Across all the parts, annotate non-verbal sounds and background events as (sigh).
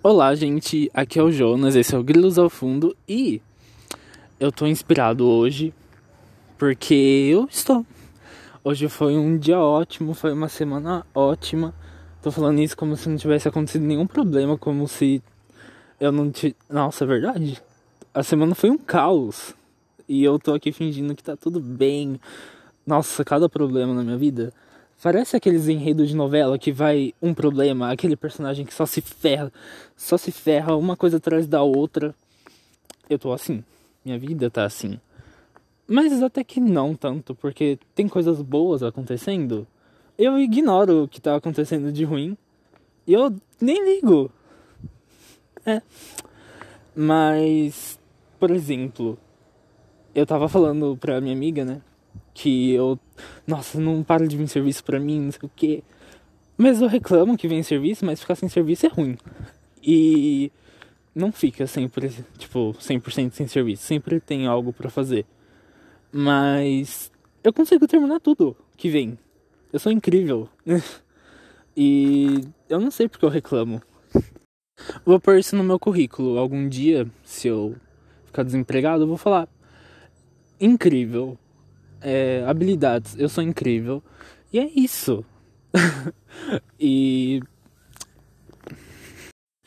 Olá, gente. Aqui é o Jonas, esse é o Grilos ao Fundo e eu tô inspirado hoje porque eu estou. Hoje foi um dia ótimo, foi uma semana ótima. Tô falando isso como se não tivesse acontecido nenhum problema, como se eu não tivesse. Nossa, é verdade. A semana foi um caos e eu tô aqui fingindo que tá tudo bem. Nossa, cada problema na minha vida. Parece aqueles enredos de novela que vai um problema, aquele personagem que só se ferra, só se ferra uma coisa atrás da outra. Eu tô assim. Minha vida tá assim. Mas até que não tanto, porque tem coisas boas acontecendo. Eu ignoro o que tá acontecendo de ruim. E eu nem ligo. É. Mas, por exemplo, eu tava falando pra minha amiga, né? Que eu, nossa, não para de vir serviço pra mim, não sei o quê. Mas eu reclamo que vem serviço, mas ficar sem serviço é ruim. E não fica sempre, tipo, 100% sem serviço, sempre tem algo para fazer. Mas eu consigo terminar tudo que vem. Eu sou incrível. (laughs) e eu não sei porque eu reclamo. Vou pôr isso no meu currículo. Algum dia, se eu ficar desempregado, eu vou falar: incrível é, habilidades, eu sou incrível. E é isso. (laughs) e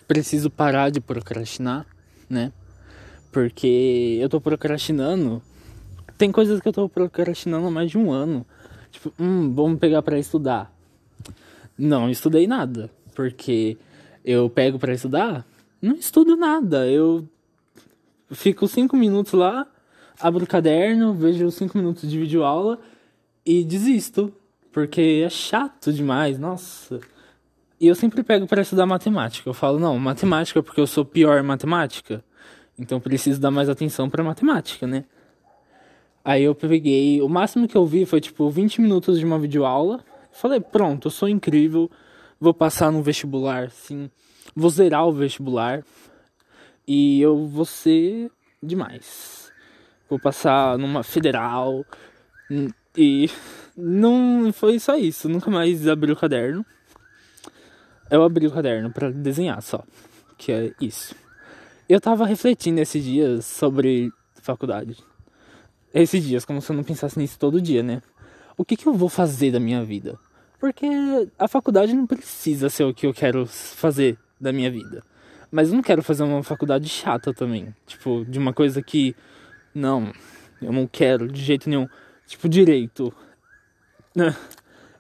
preciso parar de procrastinar, né? Porque eu tô procrastinando. Tem coisas que eu tô procrastinando há mais de um ano. Tipo, hum, vamos pegar para estudar. Não estudei nada, porque eu pego para estudar, não estudo nada. Eu fico cinco minutos lá, abro o caderno, vejo 5 minutos de vídeo aula e desisto, porque é chato demais, nossa. E eu sempre pego para estudar matemática. Eu falo, não, matemática porque eu sou pior em matemática. Então preciso dar mais atenção para matemática, né? Aí eu peguei, o máximo que eu vi foi tipo 20 minutos de uma videoaula. Falei, pronto, eu sou incrível, vou passar no vestibular, sim. Vou zerar o vestibular e eu vou ser demais vou passar numa federal. E não foi só isso, nunca mais abri o caderno. Eu abri o caderno para desenhar só, que é isso. Eu tava refletindo esses dias sobre faculdade. Esses dias, como se eu não pensasse nisso todo dia, né? O que, que eu vou fazer da minha vida? Porque a faculdade não precisa ser o que eu quero fazer da minha vida. Mas eu não quero fazer uma faculdade chata também. Tipo, de uma coisa que não, eu não quero de jeito nenhum. Tipo, direito.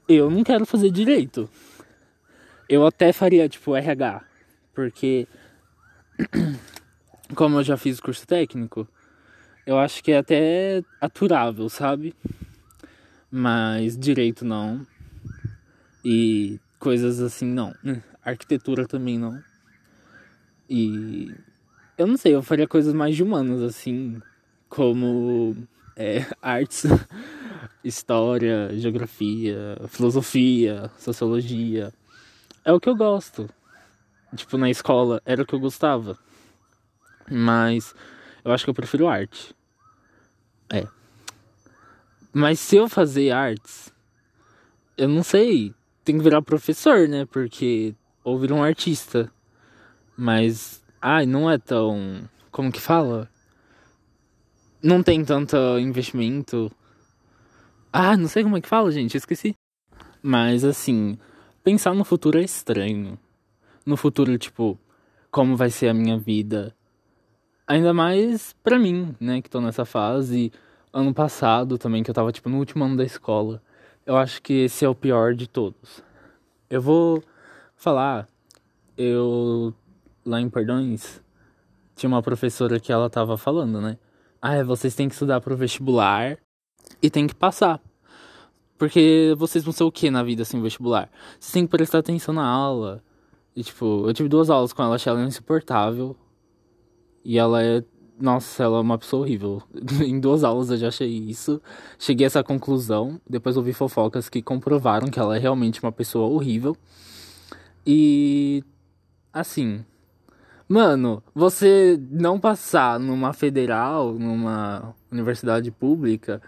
Eu não quero fazer direito. Eu até faria, tipo, RH. Porque, (clears throat) como eu já fiz curso técnico, eu acho que é até aturável, sabe? Mas direito não. E coisas assim não. (clears throat) Arquitetura também não. E eu não sei, eu faria coisas mais de humanas, assim, como é, (laughs) artes, história, geografia, filosofia, sociologia. É o que eu gosto. Tipo, na escola era o que eu gostava. Mas eu acho que eu prefiro arte. É. Mas se eu fazer artes, eu não sei. Tem que virar professor, né? Porque. Ou virar um artista. Mas. Ai, não é tão. Como que fala? Não tem tanto investimento. Ah, não sei como é que fala, gente, esqueci. Mas assim, pensar no futuro é estranho. No futuro, tipo, como vai ser a minha vida. Ainda mais pra mim, né, que tô nessa fase. Ano passado também, que eu tava, tipo, no último ano da escola. Eu acho que esse é o pior de todos. Eu vou falar, eu lá em Perdões tinha uma professora que ela tava falando, né? Ah, vocês têm que estudar pro vestibular e tem que passar. Porque vocês vão ser o que na vida assim, vestibular? Vocês têm que prestar atenção na aula. E tipo, eu tive duas aulas com ela, achei ela insuportável. E ela é. Nossa, ela é uma pessoa horrível. (laughs) em duas aulas eu já achei isso. Cheguei a essa conclusão. Depois ouvi fofocas que comprovaram que ela é realmente uma pessoa horrível. E. Assim, Mano, você não passar numa federal, numa universidade pública,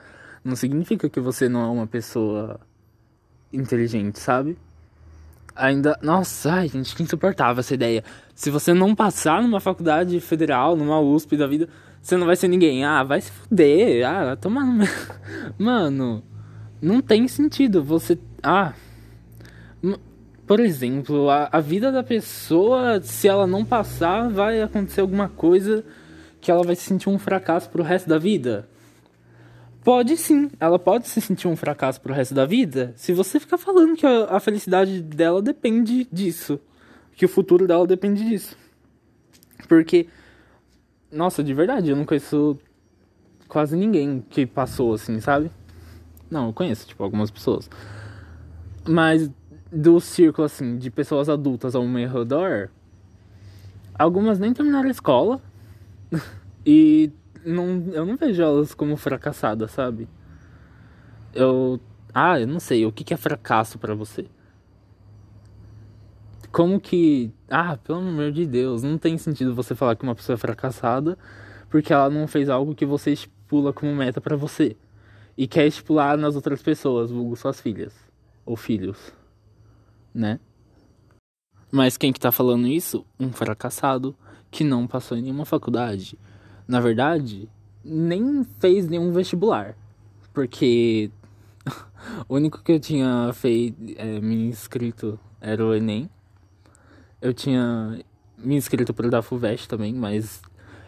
não significa que você não é uma pessoa inteligente, sabe? Ainda. Nossa, ai, gente, que insuportável essa ideia. Se você não passar numa faculdade federal, numa USP da vida, você não vai ser ninguém. Ah, vai se fuder. Ah, toma no. (laughs) Mano, não tem sentido. Você. Ah. Por exemplo, a, a vida da pessoa, se ela não passar, vai acontecer alguma coisa que ela vai se sentir um fracasso pro resto da vida. Pode sim, ela pode se sentir um fracasso pro resto da vida se você ficar falando que a, a felicidade dela depende disso, que o futuro dela depende disso. Porque, nossa, de verdade, eu não conheço quase ninguém que passou assim, sabe? Não, eu conheço, tipo, algumas pessoas. Mas do círculo, assim, de pessoas adultas ao meu redor, algumas nem terminaram a escola. (laughs) e não, eu não vejo elas como fracassadas, sabe? Eu. Ah, eu não sei. O que, que é fracasso para você? Como que. Ah, pelo amor de Deus, não tem sentido você falar que uma pessoa é fracassada porque ela não fez algo que você estipula como meta para você. E quer estipular nas outras pessoas, vulgo suas filhas. Ou filhos. Né? Mas quem que tá falando isso? Um fracassado que não passou em nenhuma faculdade na verdade, nem fez nenhum vestibular. Porque (laughs) o único que eu tinha feito, é, me inscrito era o Enem. Eu tinha me inscrito para da FUVEST também, mas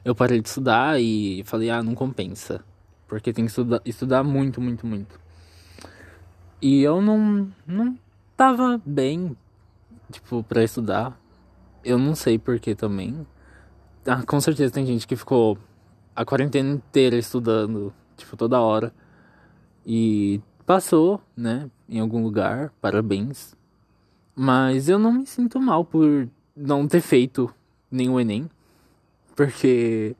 eu parei de estudar e falei, ah, não compensa. Porque tem que estudar, estudar muito, muito, muito. E eu não, não tava bem, tipo, para estudar. Eu não sei porquê também. Ah, com certeza tem gente que ficou a quarentena inteira estudando, tipo, toda hora. E passou, né, em algum lugar, parabéns. Mas eu não me sinto mal por não ter feito nenhum Enem, porque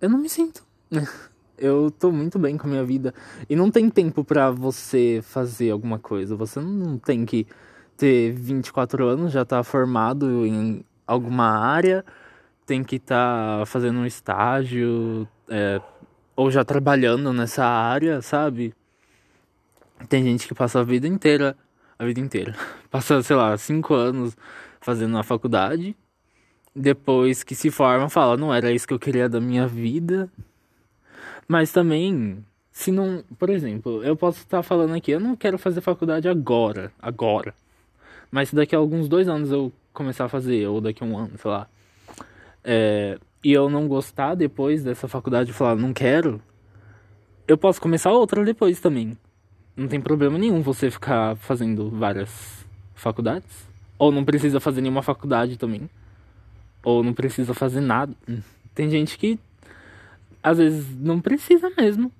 eu não me sinto. (laughs) eu tô muito bem com a minha vida e não tem tempo para você fazer alguma coisa. Você não tem que ter 24 anos, já tá formado em alguma área tem que estar tá fazendo um estágio é, ou já trabalhando nessa área, sabe? Tem gente que passa a vida inteira, a vida inteira, (laughs) passa, sei lá, cinco anos fazendo a faculdade, depois que se forma fala, não era isso que eu queria da minha vida, mas também, se não, por exemplo, eu posso estar falando aqui, eu não quero fazer faculdade agora, agora, mas se daqui a alguns dois anos eu começar a fazer, ou daqui a um ano, sei lá, é, e eu não gostar depois dessa faculdade e falar não quero, eu posso começar outra depois também. Não tem problema nenhum você ficar fazendo várias faculdades. Ou não precisa fazer nenhuma faculdade também. Ou não precisa fazer nada. Tem gente que às vezes não precisa mesmo.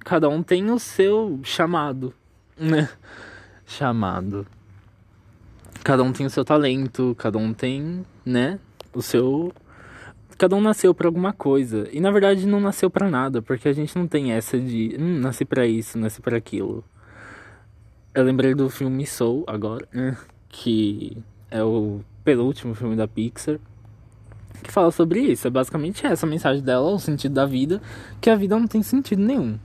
Cada um tem o seu chamado, né? Chamado. Cada um tem o seu talento, cada um tem, né, o seu cada um nasceu para alguma coisa. E na verdade não nasceu para nada, porque a gente não tem essa de, hum, nasci para isso, nasci para aquilo. Eu lembrei do filme Soul agora, né, que é o penúltimo filme da Pixar, que fala sobre isso. É basicamente essa a mensagem dela, o sentido da vida, que a vida não tem sentido nenhum.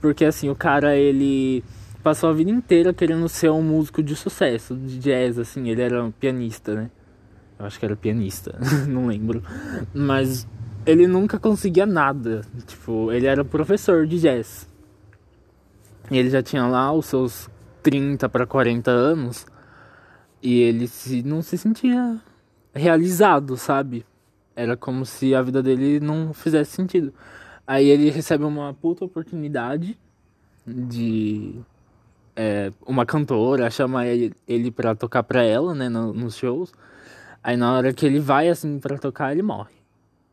Porque assim, o cara ele passou a vida inteira querendo ser um músico de sucesso, de jazz, assim, ele era um pianista, né? Eu acho que era pianista, (laughs) não lembro. Mas ele nunca conseguia nada. Tipo, ele era professor de jazz. E ele já tinha lá os seus 30 para 40 anos. E ele se, não se sentia realizado, sabe? Era como se a vida dele não fizesse sentido. Aí ele recebe uma puta oportunidade de é, uma cantora chama ele, pra tocar pra ela, né, no, nos shows. Aí na hora que ele vai assim para tocar, ele morre.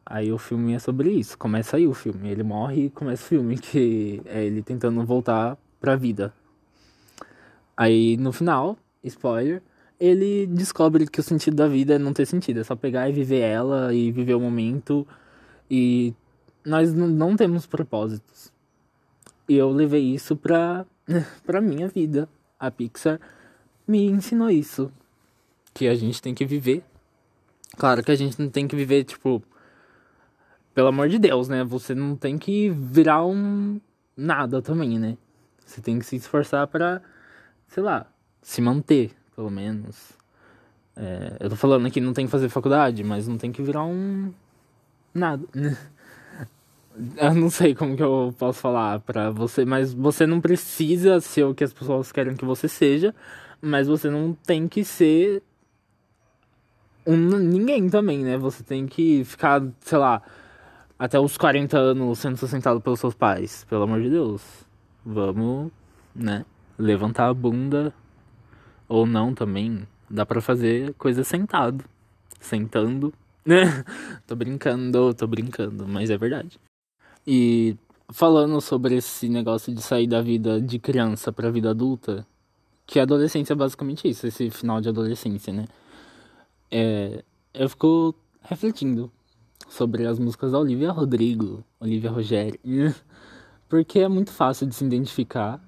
Aí o filme é sobre isso. Começa aí o filme. Ele morre e começa o filme que é ele tentando voltar pra vida. Aí no final, spoiler, ele descobre que o sentido da vida é não ter sentido, é só pegar e viver ela e viver o momento. E nós não temos propósitos. E eu levei isso pra, (laughs) pra minha vida. A Pixar me ensinou isso. Que a gente tem que viver Claro que a gente não tem que viver, tipo. Pelo amor de Deus, né? Você não tem que virar um nada também, né? Você tem que se esforçar para, sei lá, se manter pelo menos. É, eu tô falando que não tem que fazer faculdade, mas não tem que virar um. nada. (laughs) Eu não sei como que eu posso falar pra você, mas você não precisa ser o que as pessoas querem que você seja, mas você não tem que ser um ninguém também, né? Você tem que ficar, sei lá, até os 40 anos sendo sustentado pelos seus pais, pelo amor de Deus. Vamos, né? Levantar a bunda ou não também. Dá pra fazer coisa sentado. Sentando. (laughs) tô brincando, tô brincando, mas é verdade. E falando sobre esse negócio de sair da vida de criança pra vida adulta, que a adolescência é basicamente isso, esse final de adolescência, né? É, eu fico refletindo sobre as músicas da Olivia Rodrigo, Olivia Rogério, (laughs) porque é muito fácil de se identificar.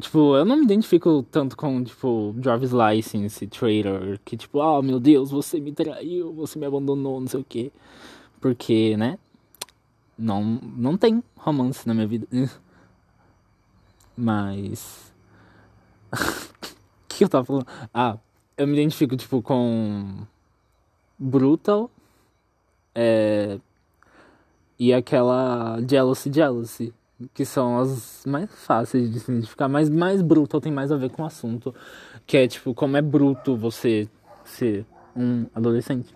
Tipo, eu não me identifico tanto com, tipo, Driver's License, Traitor, que tipo, ah, oh, meu Deus, você me traiu, você me abandonou, não sei o quê. Porque, né? não, não tem romance na minha vida. (laughs) Mas. O (laughs) que eu tava falando? Ah, eu me identifico, tipo, com. Brutal. É. E aquela Jealousy Jealousy. Que são as mais fáceis de se identificar. Mas mais Brutal tem mais a ver com o assunto. Que é, tipo, como é bruto você ser um adolescente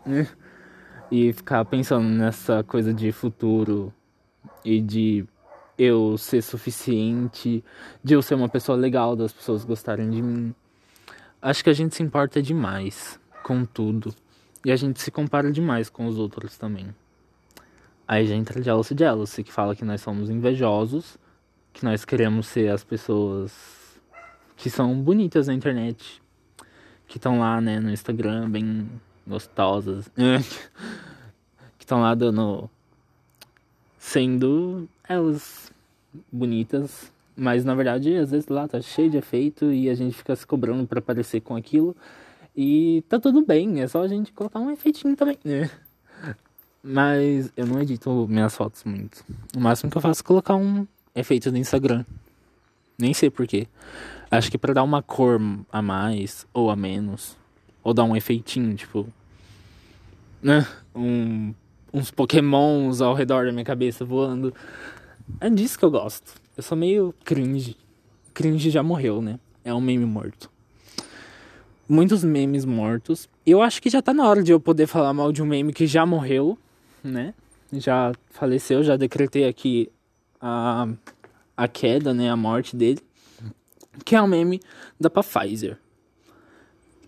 e ficar pensando nessa coisa de futuro e de eu ser suficiente, de eu ser uma pessoa legal, das pessoas gostarem de mim. Acho que a gente se importa demais com tudo. E a gente se compara demais com os outros também. Aí já entra Jealousy Jealousy, que fala que nós somos invejosos, que nós queremos ser as pessoas que são bonitas na internet, que estão lá, né, no Instagram, bem gostosas, (laughs) que estão lá dando sendo elas bonitas, mas na verdade às vezes lá tá cheio de efeito e a gente fica se cobrando para parecer com aquilo e tá tudo bem, é só a gente colocar um efeitinho também, né? Mas eu não edito minhas fotos muito. O máximo que eu faço é colocar um efeito no Instagram. Nem sei porquê. Acho que para dar uma cor a mais ou a menos. Ou dar um efeitinho, tipo. Né? Um uns pokémons ao redor da minha cabeça voando. É disso que eu gosto. Eu sou meio cringe. Cringe já morreu, né? É um meme morto. Muitos memes mortos. Eu acho que já tá na hora de eu poder falar mal de um meme que já morreu, né? Já faleceu, já decretei aqui a, a queda, né? A morte dele. Que é um meme da Pfizer.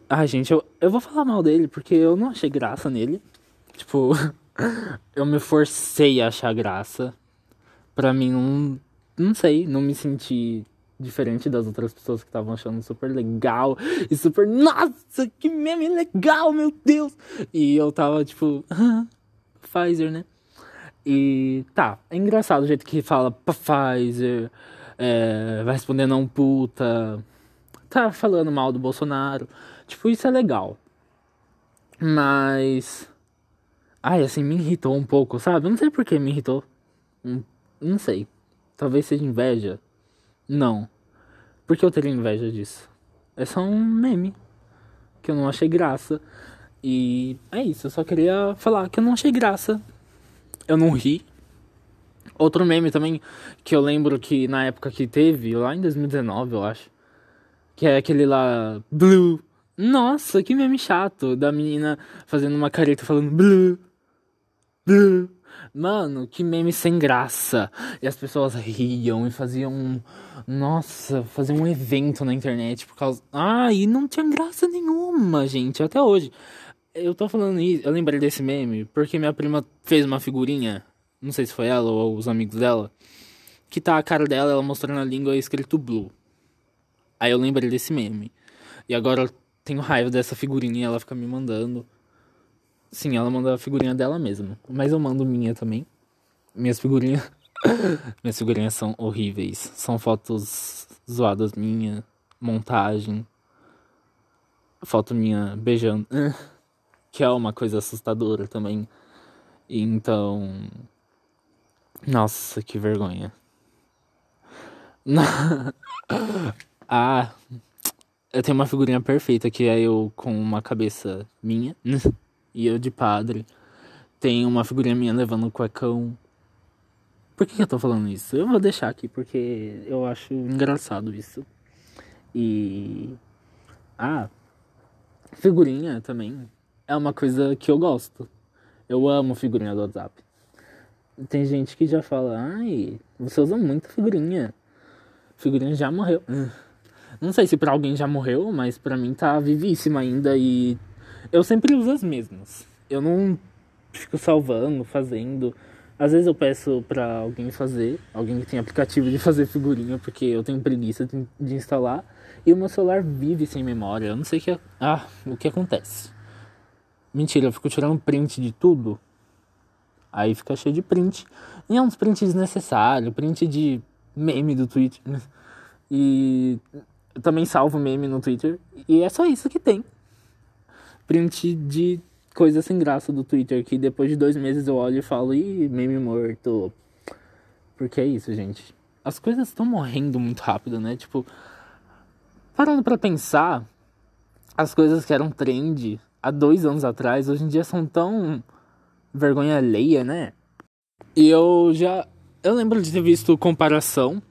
Ai, gente, eu, eu vou falar mal dele porque eu não achei graça nele. Tipo, (laughs) eu me forcei a achar graça. Pra mim, não, não sei, não me senti diferente das outras pessoas que estavam achando super legal e super, nossa, que meme legal, meu Deus! E eu tava tipo, (laughs) Pfizer, né? E tá, é engraçado o jeito que fala Pfizer, é, vai responder não puta, tá falando mal do Bolsonaro. Tipo, isso é legal. Mas Ai, assim, me irritou um pouco, sabe? Não sei por que me irritou. Não sei. Talvez seja inveja. Não. Por que eu teria inveja disso? É só um meme. Que eu não achei graça. E é isso. Eu só queria falar que eu não achei graça. Eu não ri. Outro meme também que eu lembro que na época que teve, lá em 2019, eu acho. Que é aquele lá. Blue. Nossa, que meme chato. Da menina fazendo uma careta falando Blue. Mano, que meme sem graça. E as pessoas riam e faziam. Nossa, faziam um evento na internet por causa. Ah, e não tinha graça nenhuma, gente, até hoje. Eu tô falando isso, eu lembrei desse meme porque minha prima fez uma figurinha. Não sei se foi ela ou os amigos dela. Que tá a cara dela, ela mostrando a língua escrito blue. Aí eu lembrei desse meme. E agora eu tenho raiva dessa figurinha ela fica me mandando. Sim, ela manda a figurinha dela mesma. Mas eu mando minha também. Minhas figurinhas. (laughs) Minhas figurinhas são horríveis. São fotos zoadas minha, montagem. Foto minha beijando. (laughs) Que é uma coisa assustadora também. Então. Nossa, que vergonha. (laughs) ah, Eu tenho uma figurinha perfeita que é eu com uma cabeça minha (laughs) e eu de padre. Tem uma figurinha minha levando um cuecão. Por que, que eu tô falando isso? Eu vou deixar aqui porque eu acho engraçado isso. E. Ah, figurinha também é uma coisa que eu gosto. Eu amo figurinha do WhatsApp. Tem gente que já fala, ai, você usa muito figurinha. Figurinha já morreu. (laughs) Não sei se para alguém já morreu, mas para mim tá vivíssima ainda e eu sempre uso as mesmas. Eu não fico salvando, fazendo. Às vezes eu peço para alguém fazer, alguém que tem aplicativo de fazer figurinha, porque eu tenho preguiça de instalar. E o meu celular vive sem memória. Eu não sei que, ah, o que acontece. Mentira, eu fico tirando print de tudo. Aí fica cheio de print. E é uns prints desnecessários, print de meme do Twitter. E eu também salvo meme no Twitter. E é só isso que tem. Print de coisa sem graça do Twitter. Que depois de dois meses eu olho e falo, ih, meme morto. Porque é isso, gente. As coisas estão morrendo muito rápido, né? Tipo, parando pra pensar, as coisas que eram trend há dois anos atrás, hoje em dia são tão vergonha alheia, né? E eu já. Eu lembro de ter visto comparação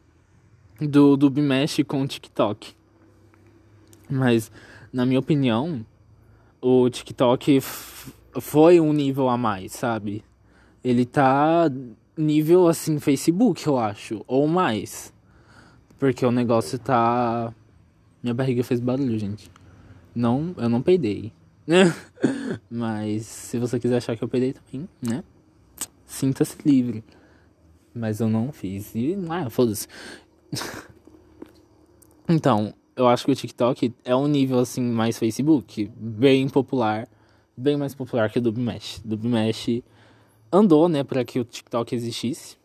do, do Bimesh com o TikTok. Mas, na minha opinião, o TikTok foi um nível a mais, sabe? Ele tá nível assim Facebook, eu acho, ou mais. Porque o negócio tá minha barriga fez barulho, gente. Não, eu não peidei. (laughs) Mas se você quiser achar que eu peidei também, né? Sinta-se livre. Mas eu não fiz. E, ah, foda-se. (laughs) então, eu acho que o TikTok é um nível assim mais Facebook, bem popular, bem mais popular que o Dubmesh. Dubmesh andou, né, para que o TikTok existisse.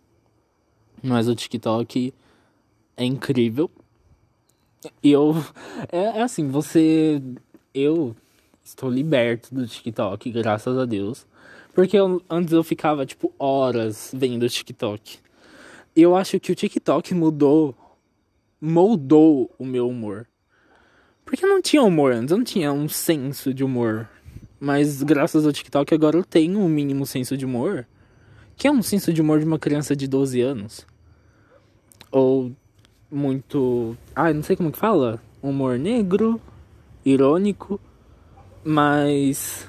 Mas o TikTok é incrível. E eu (laughs) é, é assim, você eu estou liberto do TikTok, graças a Deus. Porque eu, antes eu ficava, tipo, horas vendo o TikTok. Eu acho que o TikTok mudou, moldou o meu humor. Porque eu não tinha humor antes, eu não tinha um senso de humor. Mas graças ao TikTok agora eu tenho um mínimo senso de humor. Que é um senso de humor de uma criança de 12 anos. Ou muito. Ah, não sei como que fala. Humor negro, irônico, mas.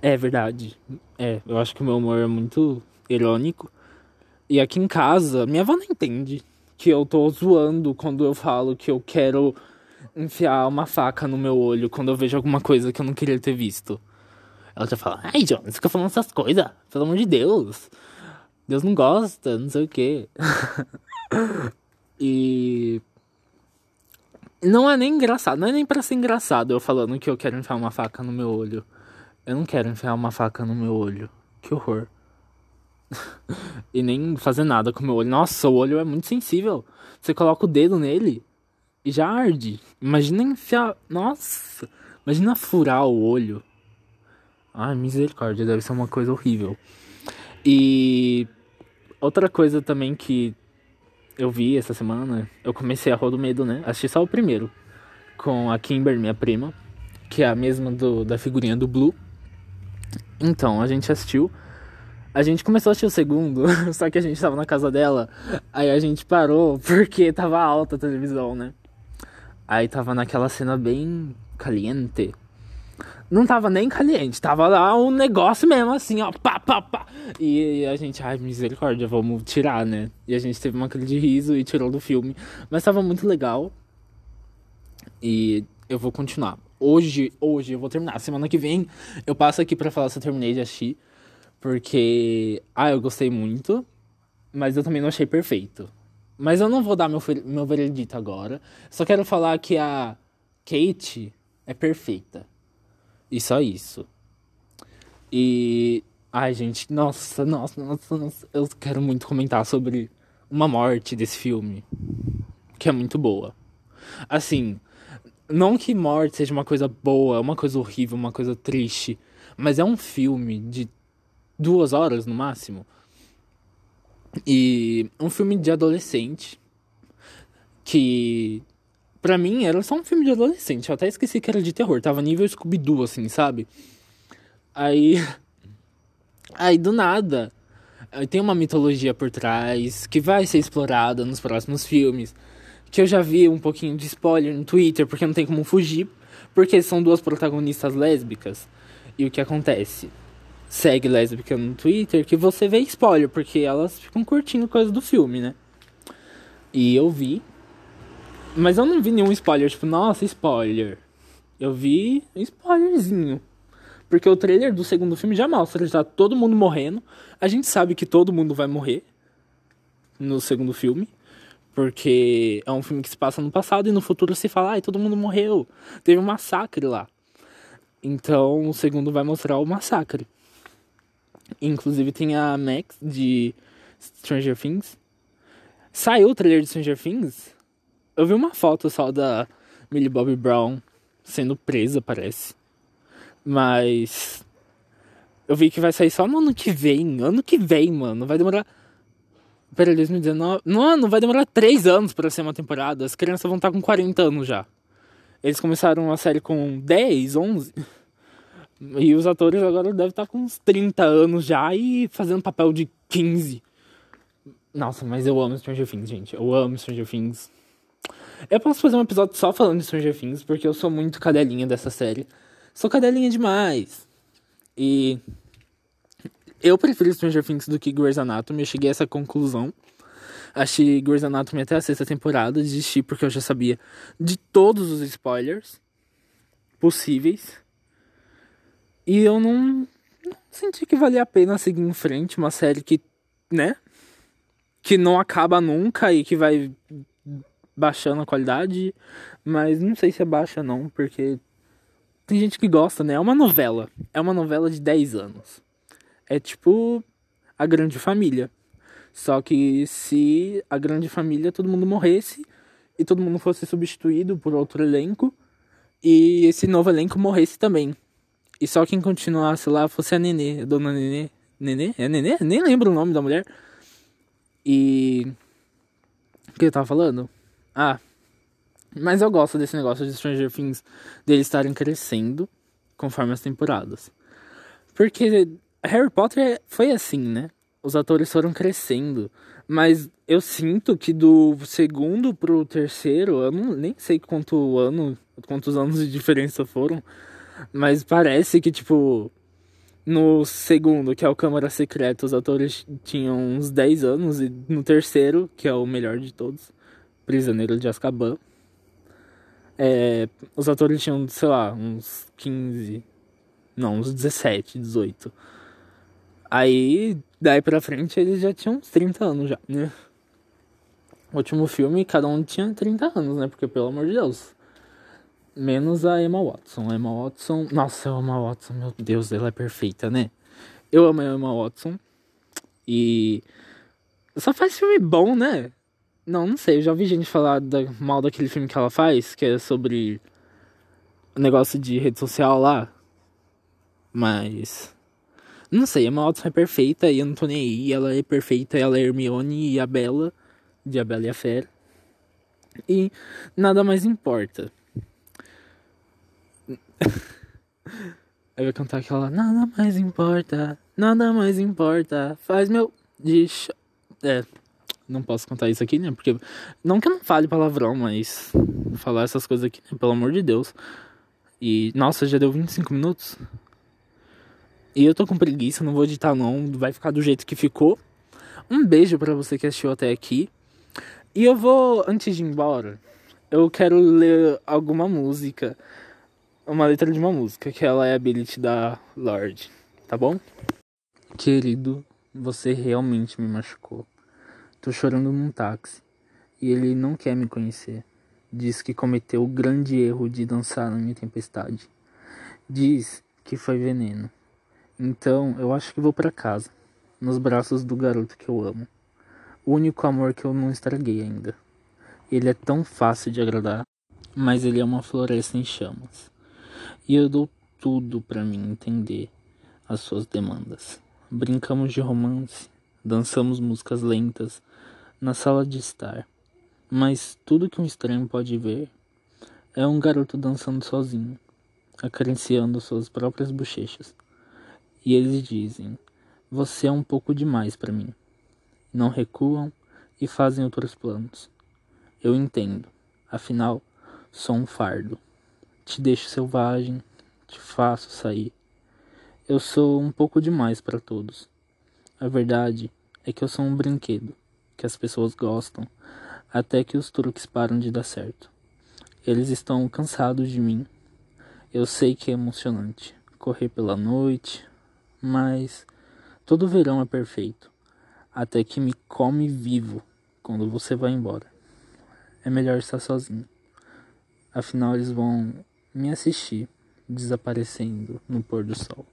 É verdade. É, eu acho que o meu humor é muito irônico. E aqui em casa, minha avó não entende que eu tô zoando quando eu falo que eu quero enfiar uma faca no meu olho quando eu vejo alguma coisa que eu não queria ter visto. Ela já fala, ai, John, você fica falando essas coisas, pelo amor de Deus. Deus não gosta, não sei o quê. (laughs) e. Não é nem engraçado, não é nem pra ser engraçado eu falando que eu quero enfiar uma faca no meu olho. Eu não quero enfiar uma faca no meu olho. Que horror. (laughs) e nem fazer nada com o meu olho. Nossa, o olho é muito sensível. Você coloca o dedo nele e já arde. Imagina enfiar. Nossa! Imagina furar o olho. Ai, misericórdia, deve ser uma coisa horrível. E outra coisa também que eu vi essa semana, eu comecei a Rua do Medo, né? Assisti só o primeiro. Com a Kimber, minha prima, que é a mesma do, da figurinha do Blue. Então, a gente assistiu. A gente começou a assistir o segundo, (laughs) só que a gente tava na casa dela. Aí a gente parou porque tava alta a televisão, né? Aí tava naquela cena bem caliente. Não tava nem caliente, tava lá um negócio mesmo assim, ó, pá, pá, pá. E a gente, ai, misericórdia, vamos tirar, né? E a gente teve uma crise de riso e tirou do filme. Mas tava muito legal. E eu vou continuar. Hoje, hoje eu vou terminar. Semana que vem eu passo aqui pra falar se eu terminei de assistir. Porque, ah, eu gostei muito. Mas eu também não achei perfeito. Mas eu não vou dar meu, meu veredito agora. Só quero falar que a Kate é perfeita. E só isso. E. Ai, gente, nossa, nossa, nossa, nossa. Eu quero muito comentar sobre uma morte desse filme. Que é muito boa. Assim, não que morte seja uma coisa boa, uma coisa horrível, uma coisa triste. Mas é um filme de duas horas no máximo. E um filme de adolescente que pra mim era só um filme de adolescente. Eu até esqueci que era de terror. Tava nível Scooby-Doo, assim, sabe? Aí. (laughs) Aí do nada. Tem uma mitologia por trás que vai ser explorada nos próximos filmes. Que eu já vi um pouquinho de spoiler no Twitter, porque não tem como fugir. Porque são duas protagonistas lésbicas. E o que acontece? Segue lésbica no Twitter que você vê spoiler, porque elas ficam curtindo coisas do filme, né? E eu vi. Mas eu não vi nenhum spoiler, tipo, nossa, spoiler. Eu vi um spoilerzinho. Porque o trailer do segundo filme já mostra, já tá todo mundo morrendo. A gente sabe que todo mundo vai morrer no segundo filme. Porque é um filme que se passa no passado e no futuro se fala, ai, todo mundo morreu. Teve um massacre lá. Então o segundo vai mostrar o massacre. Inclusive tem a Max de Stranger Things. Saiu o trailer de Stranger Things. Eu vi uma foto só da Millie Bobby Brown sendo presa, parece. Mas. Eu vi que vai sair só no ano que vem. Ano que vem, mano. Vai demorar. Peraí, 2019. Não, não vai demorar 3 anos para ser uma temporada. As crianças vão estar com 40 anos já. Eles começaram a série com 10, 11. E os atores agora devem estar com uns 30 anos já e fazendo papel de 15. Nossa, mas eu amo Stranger Things, gente. Eu amo Stranger Things. Eu posso fazer um episódio só falando de Stranger Things, porque eu sou muito cadelinha dessa série. Sou cadelinha demais. E eu prefiro Stranger Things do que Grey's Anatomy. Eu cheguei a essa conclusão. Achei Grey's Anatomy até a sexta temporada. Desisti porque eu já sabia de todos os spoilers possíveis. E eu não, não senti que valia a pena seguir em frente. Uma série que, né? Que não acaba nunca e que vai baixando a qualidade. Mas não sei se é baixa não, porque tem gente que gosta, né? É uma novela. É uma novela de 10 anos. É tipo a grande família. Só que se a grande família todo mundo morresse e todo mundo fosse substituído por outro elenco e esse novo elenco morresse também. E só quem continuasse lá fosse a Nenê, a dona Nenê. Nenê? É Nenê? Nem lembro o nome da mulher. E. O que eu tava falando? Ah. Mas eu gosto desse negócio de Stranger Things deles estarem crescendo conforme as temporadas. Porque Harry Potter foi assim, né? os atores foram crescendo. Mas eu sinto que do segundo pro terceiro, eu não, nem sei quanto ano, quantos anos de diferença foram. Mas parece que, tipo, no segundo, que é o Câmara Secreta, os atores tinham uns 10 anos. E no terceiro, que é o melhor de todos, Prisioneiro de Azkaban, é, os atores tinham, sei lá, uns 15. Não, uns 17, 18. Aí, daí pra frente, eles já tinham uns 30 anos já, né? Último filme, cada um tinha 30 anos, né? Porque, pelo amor de Deus. Menos a Emma Watson. A Emma Watson. Nossa, a Emma Watson, meu Deus, ela é perfeita, né? Eu amo a Emma Watson. E. Só faz filme bom, né? Não, não sei. Eu já ouvi gente falar da, mal daquele filme que ela faz, que é sobre. O negócio de rede social lá. Mas. Não sei, a Emma Watson é perfeita e eu não tô nem aí. Ela é perfeita, ela é Hermione e a Bella, de A Bela e a Fera. E nada mais importa. (laughs) Eu vou cantar aquela Nada mais importa, nada mais importa, faz meu. Deixa. É, não posso cantar isso aqui, né? Porque. Não que eu não fale palavrão, mas. Falar essas coisas aqui, né? Pelo amor de Deus. E. Nossa, já deu 25 minutos? E eu tô com preguiça, não vou editar não, vai ficar do jeito que ficou. Um beijo para você que assistiu até aqui. E eu vou, antes de ir embora, eu quero ler alguma música. Uma letra de uma música, que ela é a Ability da Lorde, tá bom? Querido, você realmente me machucou. Tô chorando num táxi e ele não quer me conhecer. Diz que cometeu o grande erro de dançar na minha tempestade. Diz que foi veneno. Então, eu acho que vou para casa, nos braços do garoto que eu amo. O único amor que eu não estraguei ainda. Ele é tão fácil de agradar, mas ele é uma floresta em chamas. E eu dou tudo para mim entender as suas demandas. Brincamos de romance, dançamos músicas lentas na sala de estar. Mas tudo que um estranho pode ver É um garoto dançando sozinho, acariciando suas próprias bochechas. E eles dizem: Você é um pouco demais para mim. Não recuam e fazem outros planos. Eu entendo, afinal, sou um fardo. Te deixo selvagem, te faço sair. Eu sou um pouco demais para todos. A verdade é que eu sou um brinquedo que as pessoas gostam até que os truques param de dar certo. Eles estão cansados de mim. Eu sei que é emocionante correr pela noite, mas todo verão é perfeito, até que me come vivo quando você vai embora. É melhor estar sozinho. Afinal, eles vão me assistir desaparecendo no pôr do sol.